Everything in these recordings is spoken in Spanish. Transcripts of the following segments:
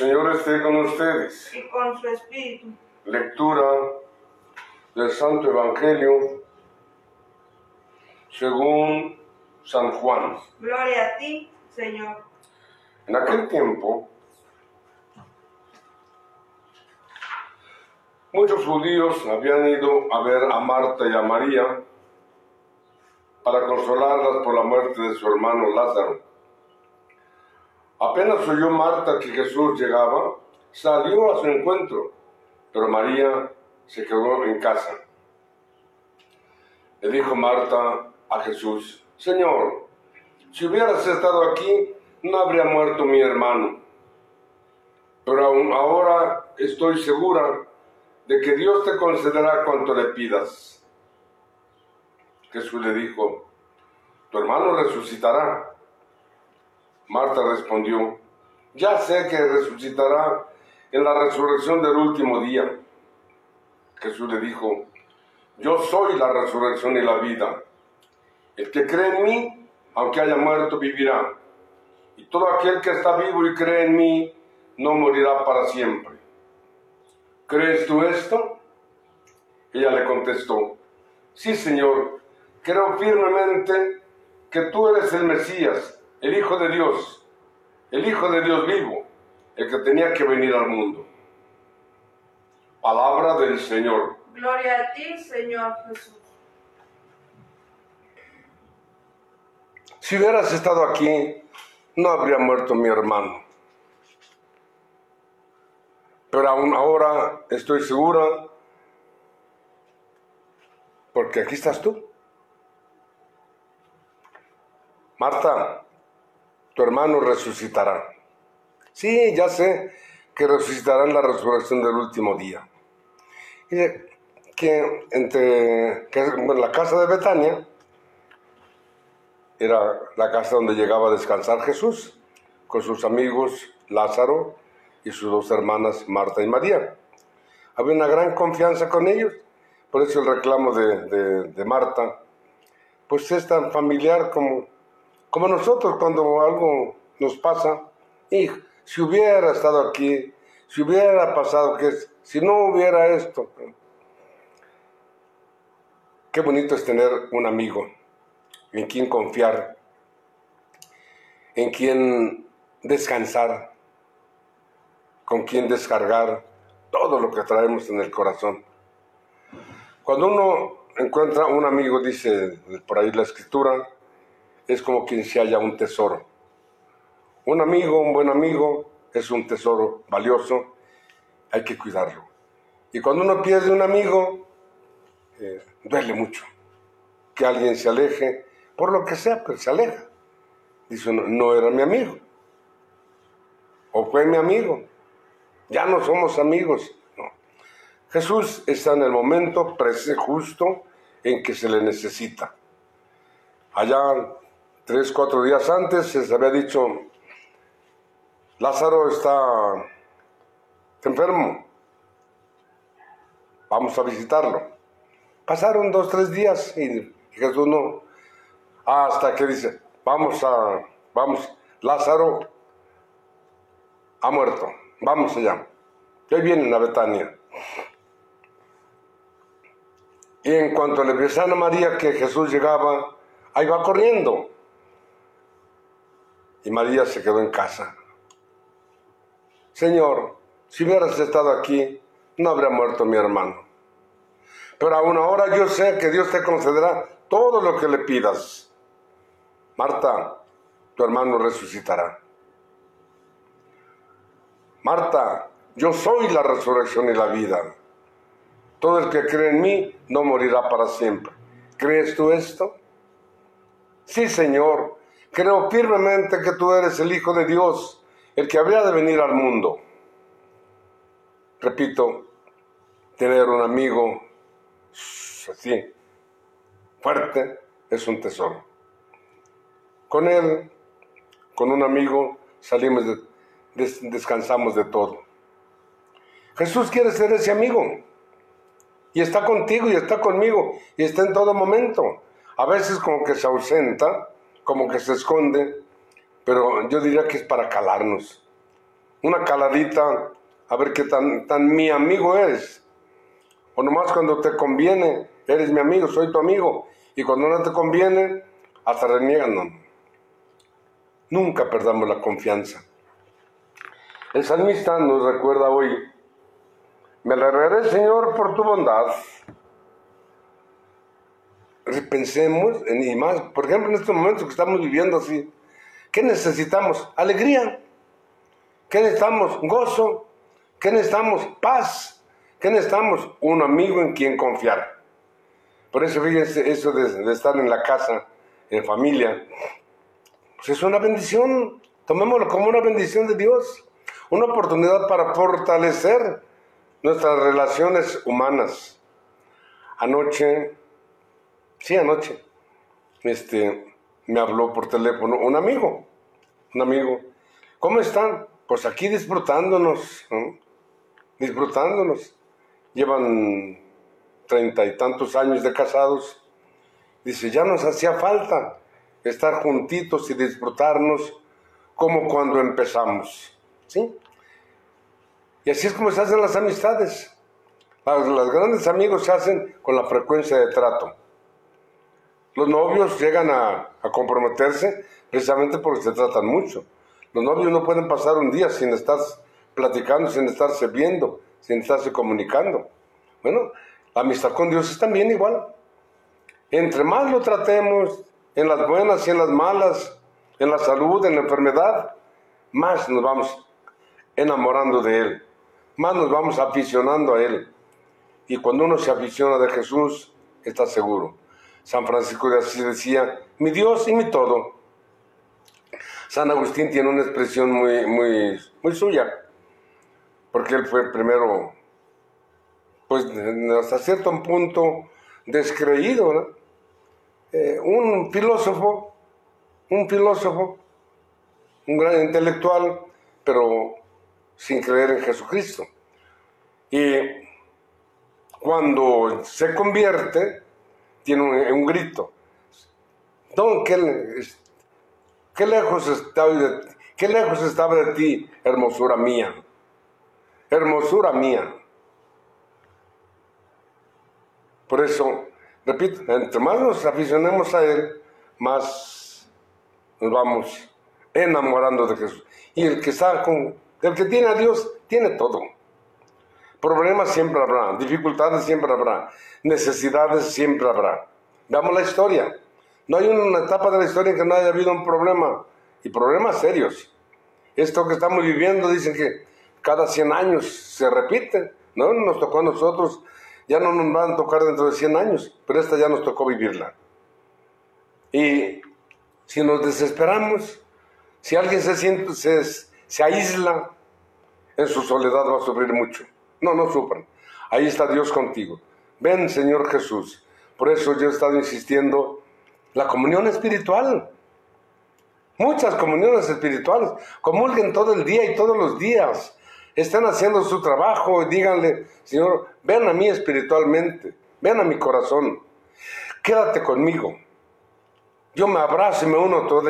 Señor esté con ustedes. y con su espíritu. Lectura del Santo Evangelio según San Juan. Gloria a ti, Señor. En aquel tiempo, muchos judíos habían ido a ver a Marta y a María para consolarlas por la muerte de su hermano Lázaro. Apenas oyó Marta que Jesús llegaba, salió a su encuentro, pero María se quedó en casa. Le dijo Marta a Jesús, Señor, si hubieras estado aquí, no habría muerto mi hermano. Pero aún ahora estoy segura de que Dios te concederá cuanto le pidas. Jesús le dijo, tu hermano resucitará. Marta respondió, ya sé que resucitará en la resurrección del último día. Jesús le dijo, yo soy la resurrección y la vida. El que cree en mí, aunque haya muerto, vivirá. Y todo aquel que está vivo y cree en mí, no morirá para siempre. ¿Crees tú esto? Ella le contestó, sí, Señor, creo firmemente que tú eres el Mesías, el Hijo de Dios, el Hijo de Dios vivo, el que tenía que venir al mundo. Palabra del Señor. Gloria a ti, Señor Jesús. Si hubieras estado aquí, no habría muerto mi hermano. Pero aún ahora estoy segura, porque aquí estás tú. Marta, tu hermano resucitará. Sí, ya sé que resucitará en la resurrección del último día. Y que entre bueno, la casa de Betania era la casa donde llegaba a descansar Jesús con sus amigos Lázaro y sus dos hermanas Marta y María. Había una gran confianza con ellos, por eso el reclamo de- de Marta, pues es tan familiar como, como nosotros cuando algo nos pasa. Y si hubiera estado aquí, si hubiera pasado, que si no hubiera esto, qué bonito es tener un amigo en quien confiar, en quien descansar, con quien descargar todo lo que traemos en el corazón. Cuando uno encuentra un amigo, dice por ahí la escritura, es como quien se halla un tesoro. Un amigo, un buen amigo, es un tesoro valioso, hay que cuidarlo. Y cuando uno pierde un amigo, eh, duele mucho que alguien se aleje, por lo que sea, pero se aleja. Dice uno, no era mi amigo. O fue mi amigo. Ya no somos amigos. Jesús está en el momento justo en que se le necesita. Allá, tres, cuatro días antes, se les había dicho, Lázaro está enfermo. Vamos a visitarlo. Pasaron dos, tres días y Jesús no. Hasta que dice, vamos a, vamos, Lázaro ha muerto, vamos allá. Y ahí vienen a Betania. Y en cuanto le avisaron a María que Jesús llegaba, ahí va corriendo. Y María se quedó en casa. Señor, si hubieras estado aquí, no habría muerto mi hermano. Pero aún ahora yo sé que Dios te concederá todo lo que le pidas. Marta, tu hermano resucitará. Marta, yo soy la resurrección y la vida. Todo el que cree en mí no morirá para siempre. ¿Crees tú esto? Sí, Señor. Creo firmemente que tú eres el Hijo de Dios, el que habría de venir al mundo. Repito, tener un amigo así fuerte, es un tesoro. Con él, con un amigo, salimos, descansamos de todo. Jesús quiere ser ese amigo. Y está contigo y está conmigo y está en todo momento. A veces como que se ausenta, como que se esconde, pero yo diría que es para calarnos. Una caladita, a ver qué tan, tan mi amigo eres. O nomás cuando te conviene, eres mi amigo, soy tu amigo. Y cuando no te conviene, hasta reniegan. Nunca perdamos la confianza. El salmista nos recuerda hoy, me alegraré Señor por tu bondad. Pensemos en y más, por ejemplo, en este momento que estamos viviendo así, ¿qué necesitamos? Alegría. ¿Qué necesitamos? Gozo. ¿Qué necesitamos? Paz. ¿Qué necesitamos? Un amigo en quien confiar. Por eso, fíjense, eso de, estar en la casa, en familia, pues es una bendición. Tomémoslo como una bendición de Dios. Una oportunidad para fortalecer nuestras relaciones humanas. Anoche, sí, anoche, este, me habló por teléfono un amigo, un amigo. ¿Cómo están? Pues aquí disfrutándonos, disfrutándonos. Llevan treinta y tantos años de casados. Dice, ya nos hacía falta estar juntitos y disfrutarnos como cuando empezamos. ¿Sí? Y así es como se hacen las amistades. Los, grandes amigos se hacen con la frecuencia de trato. Los novios llegan a, comprometerse precisamente porque se tratan mucho. Los novios no pueden pasar un día sin estar platicando, sin estarse viendo, sin estarse comunicando. Bueno, la amistad con Dios es también igual. Entre más lo tratemos, en las buenas y en las malas, en la salud, en la enfermedad, más nos vamos enamorando de Él, más nos vamos aficionando a Él. Y cuando uno se aficiona de Jesús, está seguro. San Francisco de Asís decía, mi Dios y mi todo. San Agustín tiene una expresión muy, muy, muy suya, porque él fue primero, pues hasta cierto punto, descreído. Eh, un filósofo, un filósofo, un gran intelectual, pero sin creer en Jesucristo. Y cuando se convierte, tiene un, grito. Don, ¿qué, lejos estaba de, qué lejos estaba de ti, hermosura mía? Hermosura mía. Por eso, repito, entre más nos aficionemos a Él, más nos vamos enamorando de Jesús. Y el que está con, el que tiene a Dios, tiene todo. Problemas siempre habrá, dificultades siempre habrá, necesidades siempre habrá. Veamos la historia. No hay una etapa de la historia en que no haya habido un problema, y problemas serios. Esto que estamos viviendo, dicen que cada 100 años se repite, ¿no? Nos tocó a nosotros, ya no nos van a tocar dentro de 100 años, pero esta ya nos tocó vivirla. Y si nos desesperamos, si alguien se siente, se, se aísla, en su soledad va a sufrir mucho. No, no sufran. Ahí está Dios contigo. Ven, Señor Jesús. Por eso yo he estado insistiendo, la comunión espiritual. Muchas comuniones espirituales. Comulguen todo el día y todos los días. Están haciendo su trabajo díganle, Señor, ven a mí espiritualmente. Ven a mi corazón. Quédate conmigo. Yo me abrazo y me uno todo,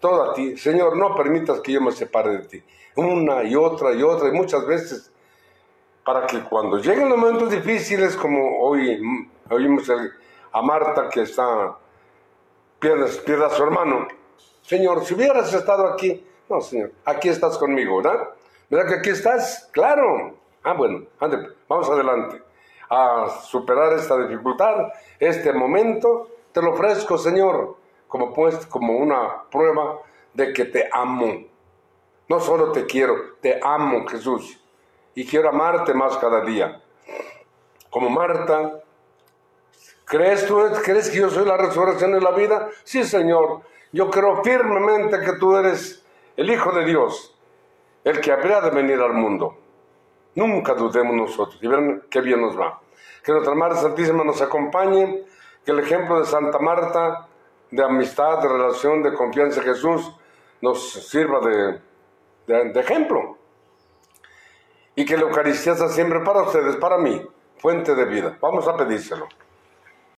todo a ti. Señor, no permitas que yo me separe de ti. Una y otra y otra y muchas veces para que cuando lleguen los momentos difíciles, como hoy oímos a Marta que está, pierde, a su hermano, Señor, si hubieras estado aquí, no, Señor, aquí estás conmigo, ¿verdad? ¿Verdad que aquí estás? Claro. Ah, bueno, vamos adelante. A superar esta dificultad, este momento, te lo ofrezco, Señor, como pues, como una prueba de que te amo. No solo te quiero, te amo, Jesús y quiero amarte más cada día. Como Marta, ¿crees tú, crees que yo soy la resurrección de la vida? Sí, Señor. Yo creo firmemente que tú eres el Hijo de Dios, el que habría de venir al mundo. Nunca dudemos nosotros y verán qué bien nos va. Que nuestra Madre Santísima nos acompañe, Que el ejemplo de Santa Marta, de amistad, de relación, de confianza en Jesús, nos sirva de ejemplo. Y que la Eucaristía sea siempre para ustedes, para mí, fuente de vida. Vamos a pedírselo.